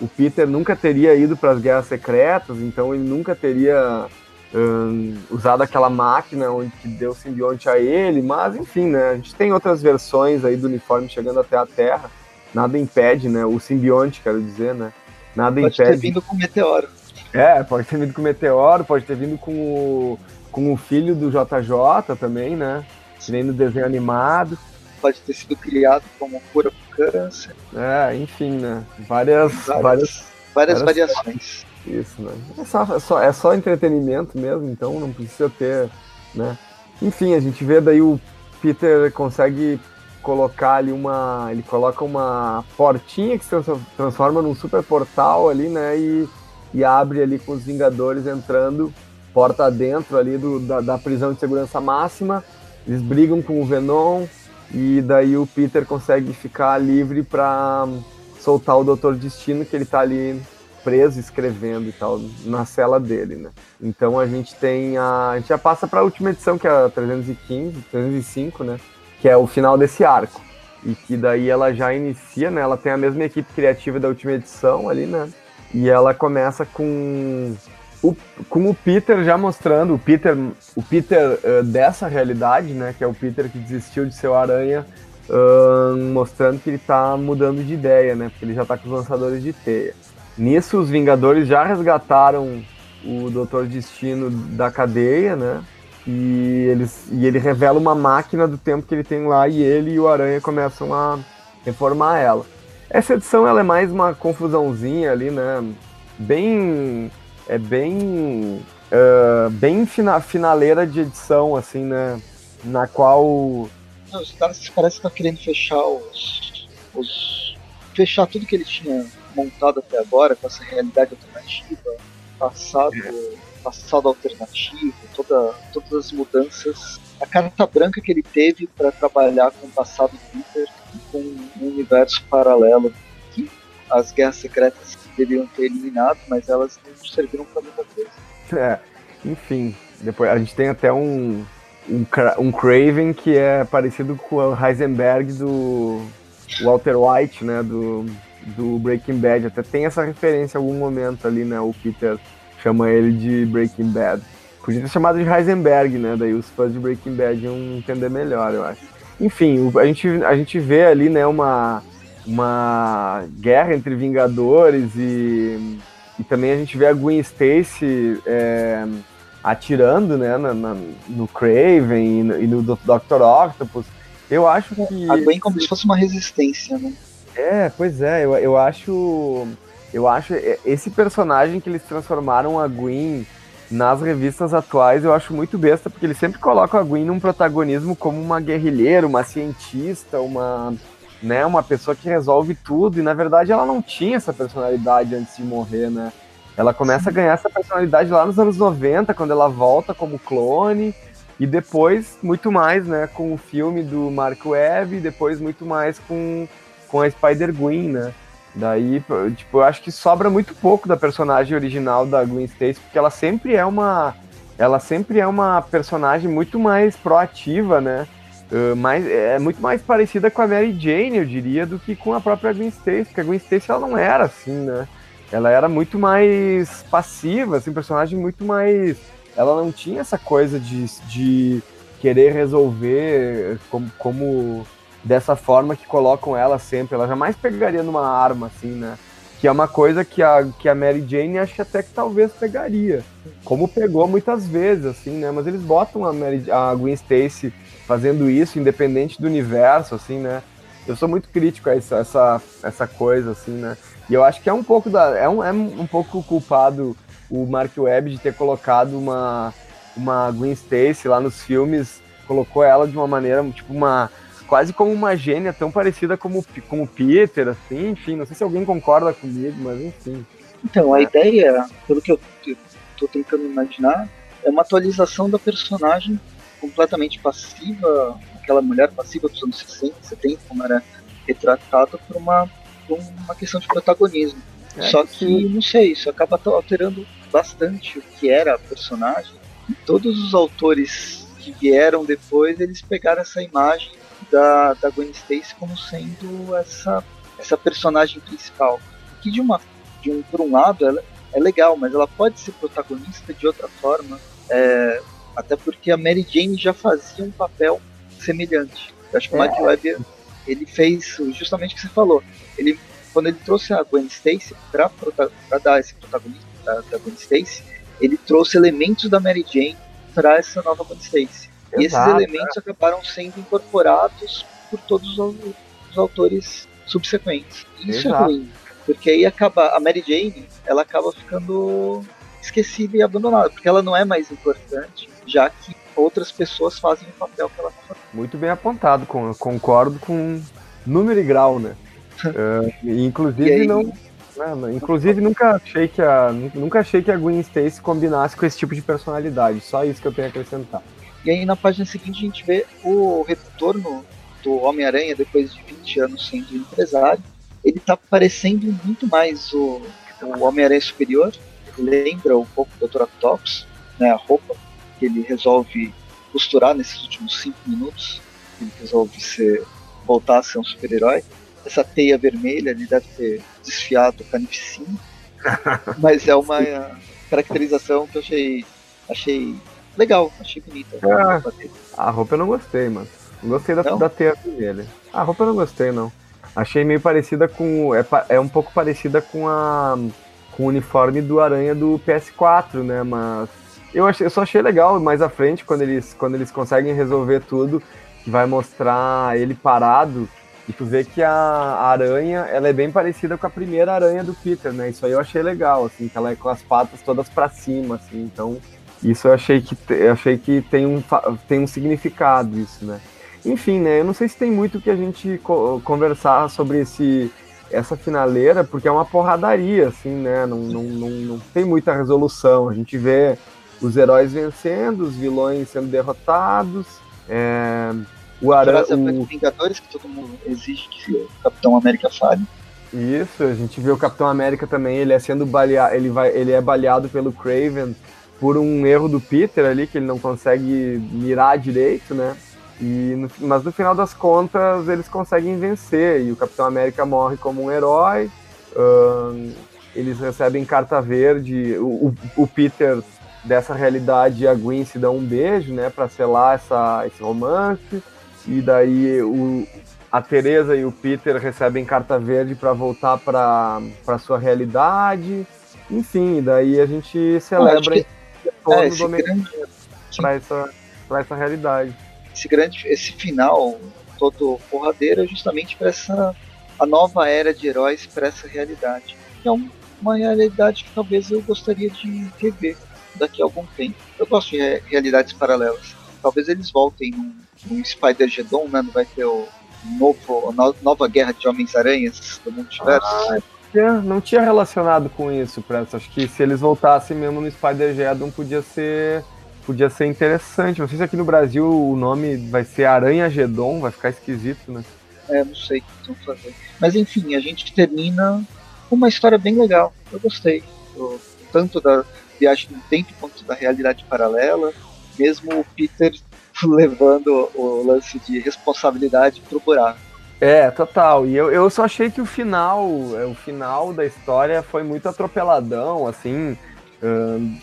o Peter nunca teria ido para as guerras secretas, então ele nunca teria um, usado aquela máquina onde deu o simbionte a ele, mas enfim, né? A gente tem outras versões aí do uniforme chegando até a Terra. Nada impede, né? O simbionte, quero dizer, né? Nada pode impede. Pode ter vindo com o meteoro. É, pode ter vindo com o meteoro, pode ter vindo com o, com o filho do JJ também, né? Que nem no desenho animado. Pode ter sido criado como cura câncer. É, enfim, né? Várias, várias, várias, várias variações. Isso, né? É só, é, só, é só entretenimento mesmo, então não precisa ter, né? Enfim, a gente vê daí o Peter consegue colocar ali uma. Ele coloca uma portinha que se transforma num super portal ali, né? E, e abre ali com os Vingadores entrando, porta dentro ali do, da, da prisão de segurança máxima. Eles brigam com o Venom, e daí o Peter consegue ficar livre para soltar o Doutor Destino, que ele tá ali preso escrevendo e tal, na cela dele, né? Então a gente tem a. A gente já passa para a última edição, que é a 315, 305, né? Que é o final desse arco. E que daí ela já inicia, né? Ela tem a mesma equipe criativa da última edição ali, né? E ela começa com o, com o Peter já mostrando, o Peter, o Peter uh, dessa realidade, né, que é o Peter que desistiu de ser o Aranha, uh, mostrando que ele está mudando de ideia, né, porque ele já está com os lançadores de teia. Nisso, os Vingadores já resgataram o Doutor Destino da cadeia, né, e, eles, e ele revela uma máquina do tempo que ele tem lá e ele e o Aranha começam a reformar ela. Essa edição ela é mais uma confusãozinha ali, né, bem é bem uh, bem fina, finaleira de edição, assim, né? Na qual. Os caras parece que tá querendo fechar os, os. fechar tudo que ele tinha montado até agora, com essa realidade alternativa, passado, é. Passado alternativo, toda, todas as mudanças. A carta branca que ele teve para trabalhar com o passado do Peter e com um universo paralelo que as guerras secretas deveriam ter eliminado, mas elas não serviram para muita coisa. É, enfim, depois a gente tem até um, um, um Craven que é parecido com o Heisenberg do Walter White, né, do, do Breaking Bad. Até tem essa referência em algum momento ali, né, o Peter chama ele de Breaking Bad. Podia ter chamado de Heisenberg, né, daí os fãs de Breaking Bad iam entender melhor, eu acho. Enfim, a gente, a gente vê ali, né, uma uma guerra entre Vingadores e, e também a gente vê a Gwen Stacy é, atirando né, na, na, no Craven e no, e no Dr. Octopus. Eu acho que. A Gwen como se fosse uma resistência, né? É, pois é, eu, eu acho. Eu acho esse personagem que eles transformaram a Gwen nas revistas atuais, eu acho muito besta, porque eles sempre colocam a Gwen num protagonismo como uma guerrilheira, uma cientista, uma né, uma pessoa que resolve tudo, e na verdade ela não tinha essa personalidade antes de morrer, né? Ela começa a ganhar essa personalidade lá nos anos 90, quando ela volta como clone, e depois muito mais, né, com o filme do Mark Webb, e depois muito mais com, com a Spider-Gwen, né? Daí, tipo, eu acho que sobra muito pouco da personagem original da Gwen Stacy, porque ela sempre é uma ela sempre é uma personagem muito mais proativa, né? Uh, mais, é muito mais parecida com a Mary Jane, eu diria, do que com a própria Gwen Stacy, porque a Gwen Stacy ela não era assim, né? Ela era muito mais passiva, assim, personagem muito mais. Ela não tinha essa coisa de, de querer resolver como, como dessa forma que colocam ela sempre. Ela jamais pegaria numa arma, assim, né? que é uma coisa que a, que a Mary Jane acha até que talvez pegaria, como pegou muitas vezes, assim, né? Mas eles botam a, Mary, a Gwen Stacy fazendo isso, independente do universo, assim, né? Eu sou muito crítico a essa, essa, essa coisa, assim, né? E eu acho que é um pouco da. É um, é um pouco culpado o Mark Webb de ter colocado uma, uma Gwen Stacy lá nos filmes, colocou ela de uma maneira, tipo, uma quase como uma gênia tão parecida como, como Peter, assim, enfim, não sei se alguém concorda comigo, mas enfim. Então, a é. ideia, pelo que eu estou tentando imaginar, é uma atualização da personagem completamente passiva, aquela mulher passiva dos anos 60, 70, como era retratada por uma, por uma questão de protagonismo. É, Só que, sim. não sei, isso acaba alterando bastante o que era a personagem. E todos os autores que vieram depois, eles pegaram essa imagem da, da Gwen Stacy como sendo essa, essa personagem principal. Que de uma de um por um lado ela é legal, mas ela pode ser protagonista de outra forma. É, até porque a Mary Jane já fazia um papel semelhante. Eu acho que o é. Mike Webb ele fez justamente o que você falou. Ele quando ele trouxe a Gwen Stacy para dar esse protagonismo da, da Gwen Stacy, ele trouxe elementos da Mary Jane para essa nova Gwen Stacy. E esses elementos acabaram sendo incorporados por todos os, os autores subsequentes. Isso é Exato. é ruim, porque aí acaba a Mary Jane, ela acaba ficando esquecida e abandonada, porque ela não é mais importante, já que outras pessoas fazem o papel que ela está fazendo. Muito bem apontado, concordo com número e grau, né? uh, inclusive aí... não, né, inclusive nunca achei que a nunca achei que a Gwen Stacy combinasse com esse tipo de personalidade. Só isso que eu tenho a acrescentar. E aí na página seguinte a gente vê o retorno do Homem-Aranha depois de 20 anos sendo empresário. Ele tá parecendo muito mais o, o Homem-Aranha Superior. Lembra um pouco do Dr. Octopus, né, a roupa que ele resolve costurar nesses últimos 5 minutos. Ele resolve ser, voltar a ser um super-herói. Essa teia vermelha ele deve ter desfiado o Carnificina. mas é uma caracterização que eu achei, achei legal, achei bonita. Ah, a roupa eu não gostei, mano. Não gostei da, não? da teia dele. A roupa eu não gostei, não. Achei meio parecida com. É, é um pouco parecida com a. com o uniforme do Aranha do PS4, né? Mas. Eu, achei, eu só achei legal mais à frente, quando eles, quando eles conseguem resolver tudo, que vai mostrar ele parado. E tu vê que a, a aranha, ela é bem parecida com a primeira aranha do Peter, né? Isso aí eu achei legal, assim, que ela é com as patas todas para cima, assim, então isso eu achei que, eu achei que tem, um, tem um significado isso, né? Enfim, né? Eu não sei se tem muito que a gente conversar sobre esse, essa finaleira, porque é uma porradaria, assim, né? Não, não, não, não tem muita resolução. A gente vê os heróis vencendo, os vilões sendo derrotados. É, o Aran... O... Vingadores, que todo mundo exige que o Capitão América fale. Isso, a gente vê o Capitão América também, ele é sendo baleado, ele, vai, ele é baleado pelo Craven por um erro do Peter ali, que ele não consegue mirar direito, né? E no, mas no final das contas eles conseguem vencer e o Capitão América morre como um herói. eles recebem carta verde. O, o, o, Peter dessa realidade e a Gwen se dão um beijo, né, para selar essa, esse romance. E daí o, a Teresa e o Peter recebem carta verde para voltar para sua realidade. Enfim, daí a gente celebra retorno é, do para essa, essa realidade. Esse grande, esse final todo porradeiro é justamente para essa a nova era de heróis para essa realidade. Que é um, uma realidade que talvez eu gostaria de rever daqui a algum tempo. Eu gosto de realidades paralelas. Talvez eles voltem num, num Spider-Geddon, né? Não vai ter o novo, a nova guerra de Homens-Aranhas do multiverso. Ah, tinha, não tinha relacionado com isso, Presto. Acho que se eles voltassem mesmo no Spider-Geddon, podia ser podia ser interessante. Não sei se aqui no Brasil o nome vai ser Aranha Gedon, vai ficar esquisito, né? É, não sei o que estão fazendo. Mas enfim, a gente termina com uma história bem legal. Eu gostei. Eu, tanto da viagem no tempo quanto da realidade paralela. Mesmo o Peter levando o lance de responsabilidade pro buraco. É, total. E eu, eu só achei que o final, é, o final da história foi muito atropeladão, assim.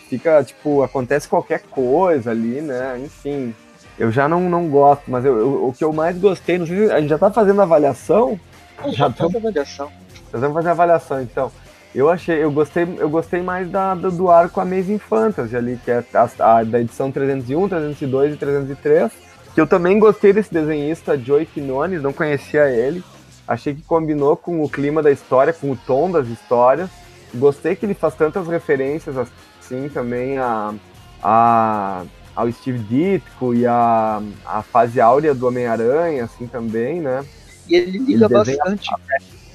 fica, tipo, acontece qualquer coisa ali, né? Enfim. Eu já não, não gosto, mas eu, eu, o que eu mais gostei, não sei se a gente já tá fazendo avaliação? já, já tô... avaliação. Nós vamos fazer avaliação, então. Eu achei, eu gostei, eu gostei mais da, do, do arco Amazing Fantasy ali, que é a, a, da edição 301, 302 e 303. Que eu também gostei desse desenhista, Joey Quinones, não conhecia ele. Achei que combinou com o clima da história, com o tom das histórias. Gostei que ele faz tantas referências assim também a, a ao Steve Ditko e a, a fase áurea do Homem-Aranha, assim também, né? E ele liga ele bastante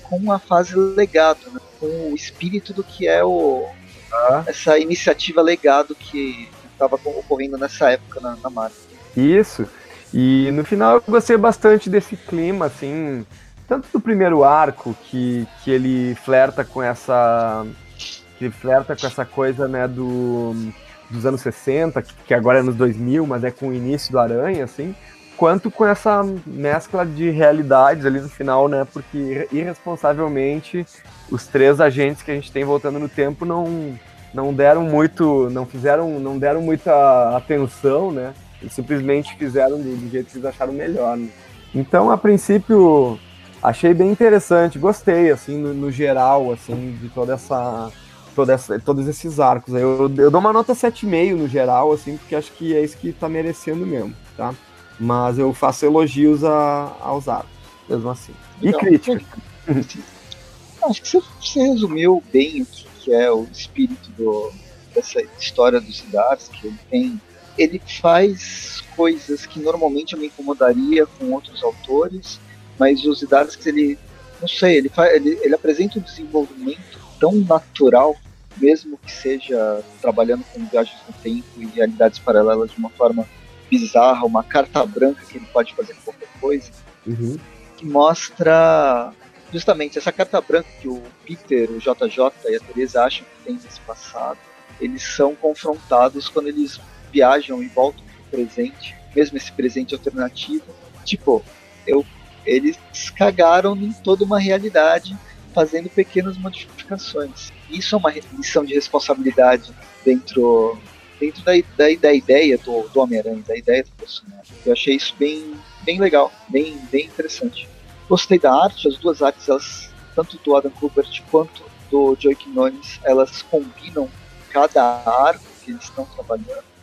com a fase legado, né? com o espírito do que é o, ah. essa iniciativa legado que estava ocorrendo nessa época na, na Marvel. Isso. E no final eu gostei bastante desse clima, assim, tanto do primeiro arco, que, que ele flerta com essa. que flerta com essa coisa, né, do, dos anos 60, que, que agora é nos 2000, mas é com o início do Aranha, assim, quanto com essa mescla de realidades ali no final, né, porque irresponsavelmente os três agentes que a gente tem voltando no tempo não não deram muito, não fizeram, não deram muita atenção, né? Eles simplesmente fizeram do, do jeito que eles acharam melhor. Né? Então, a princípio, achei bem interessante, gostei, assim, no, no geral, assim, de toda essa, toda essa, todos esses arcos. Eu, eu dou uma nota 7,5 no geral, assim, porque acho que é isso que tá merecendo mesmo, tá? Mas eu faço elogios a, aos arcos, mesmo assim. E Legal. críticas. Acho que você, você, resumiu bem o que, é o espírito do, dessa história dos Sidars, que ele tem. Ele faz coisas que normalmente eu me incomodaria com outros autores, mas os Zidarsky, ele, não sei, ele, faz, ele, ele apresenta um desenvolvimento tão natural, mesmo que seja trabalhando com viagens no tempo e realidades paralelas de uma forma bizarra, uma carta branca que ele pode fazer qualquer coisa, uhum. que mostra justamente essa carta branca que o Peter, o JJ e a Teresa acham que tem nesse passado. Eles são confrontados quando eles viajam e voltam para o presente, mesmo esse presente alternativo. Tipo, eu eles cagaram em toda uma realidade fazendo pequenas modificações. Isso é uma lição de responsabilidade dentro, dentro da, da, da ideia do, do Homem-Aranha, da ideia do personagem. Eu achei isso bem, bem legal, bem, bem interessante. Gostei da arte, as duas artes, elas, tanto do Adam Kubert quanto do Joey Quinones, elas combinam cada arco que eles estão trabalhando.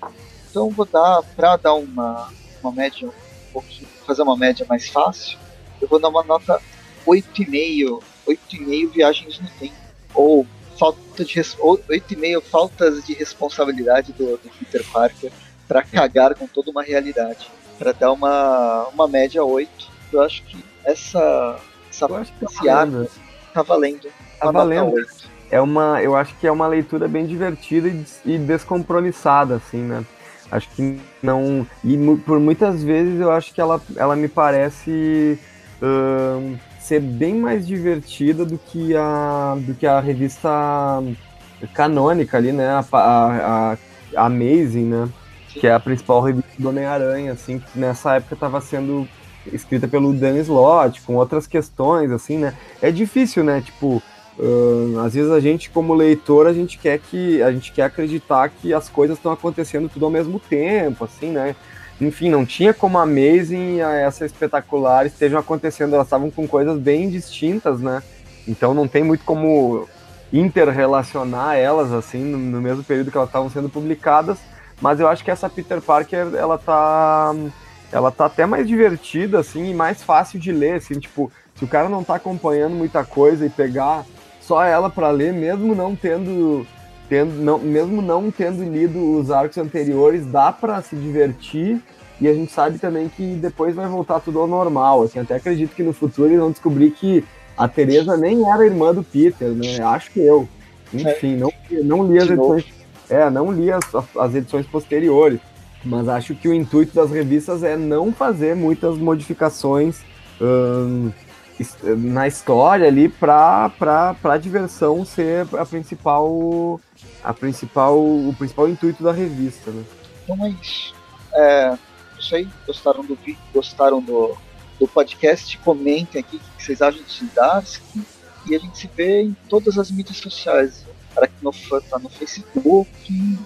Então vou dar, para dar uma, uma média um pouquinho, fazer uma média mais fácil, eu vou dar uma nota 8,5, 8,5 viagens no tempo. Ou falta de 8,5 faltas de responsabilidade do, do Peter Parker para cagar com toda uma realidade. Para dar uma, uma média 8. Eu acho que essa, essa eu acho que esse tá valendo. tá valendo. Tá valendo. É uma, eu acho que é uma leitura bem divertida e, descompromissada, assim, né? Acho que não. E por muitas vezes eu acho que ela, ela me parece uh, ser bem mais divertida do que a, do que a revista canônica ali, né? A, a, a Amazing, né? Que é a principal revista do Homem-Aranha, assim, que nessa época estava sendo escrita pelo Dan Slott, com outras questões, assim, né? É difícil, né? Tipo, uh, às vezes a gente, como leitor, a gente quer que a gente quer acreditar que as coisas estão acontecendo tudo ao mesmo tempo, assim, né? enfim, não tinha como a Amazing e essa espetacular estejam acontecendo, elas estavam com coisas bem distintas, né? Então não tem muito como interrelacionar elas assim no, no mesmo período que elas estavam sendo publicadas, mas eu acho que essa Peter Parker, ela tá ela tá até mais divertida assim e mais fácil de ler, assim, tipo, se o cara não tá acompanhando muita coisa e pegar só ela para ler, mesmo não tendo tendo, não, mesmo não tendo lido os arcos anteriores, dá para se divertir. E a gente sabe também que depois vai voltar tudo ao normal. Assim, até acredito que no futuro eles vão descobrir que a Teresa nem era irmã do Peter, né? Acho que eu. Enfim, não, não li as edições. É, não li as, as edições posteriores. Mas acho que o intuito das revistas é não fazer muitas modificações hum, na história ali para a diversão ser a principal a principal, o principal intuito da revista, né? Então é isso. É, não sei, gostaram do vídeo, gostaram do, do podcast? Comentem aqui o que vocês acham do Sindarsky. E a gente se vê em todas as mídias sociais. Aracnofan tá no Facebook,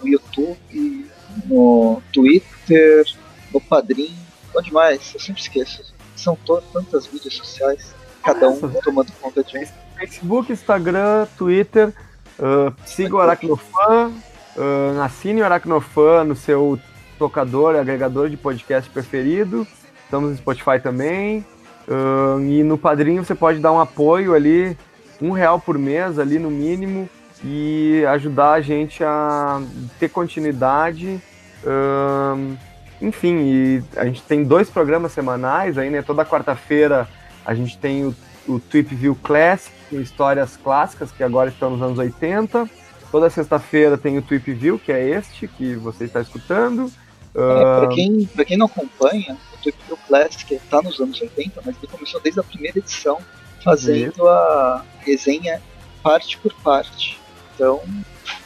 no YouTube, no Twitter, no Padrim, onde mais? Eu sempre esqueço. São tantas mídias sociais, cada um tomando conta de um. Facebook, Instagram, Twitter. Uh, siga o Aracnofan. Uh, assine o Aracnofan no seu tocador, agregador de podcast preferido. Estamos no Spotify também. Uh, e no Padrinho você pode dar um apoio ali, um real por mês ali no mínimo, e ajudar a gente a ter continuidade. Uh, enfim, a gente tem dois programas semanais aí, né? Toda quarta-feira a gente tem o, o Trip View Classic, com histórias clássicas, que agora estão nos anos 80. Toda sexta-feira tem o Trip View, que é este que você está escutando. É, para quem, quem não acompanha, o Trip View Classic está nos anos 80, mas ele começou desde a primeira edição, fazendo Isso. a resenha parte por parte. Então.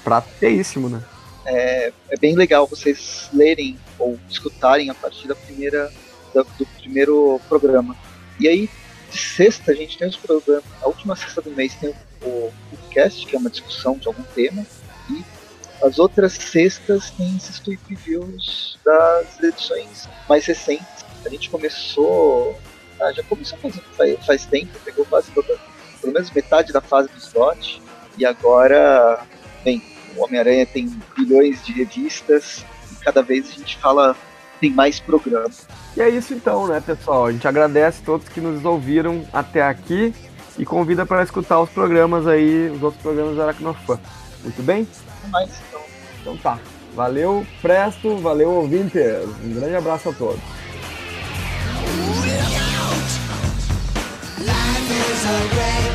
Prateíssimo, né? É, é bem legal vocês lerem ou escutarem a partir da primeira, do, do primeiro programa. E aí, de sexta, a gente tem os programas. A última sexta do mês tem o, podcast, que é uma discussão de algum tema. E as outras sextas tem esses tweet reviews das edições mais recentes. A gente começou. Ah, já começou faz, faz, faz tempo, pegou quase toda, pelo menos metade da fase do slot. E agora, bem, o Homem-Aranha tem bilhões de revistas e cada vez a gente fala, tem mais programas. E é isso então, né, pessoal? A gente agradece a todos que nos ouviram até aqui e convida para escutar os programas aí, os outros programas da Aracnofã. Muito bem? Mais, então. Então tá. Valeu, Presto, valeu, ouvintes. Um grande abraço a todos. Life is a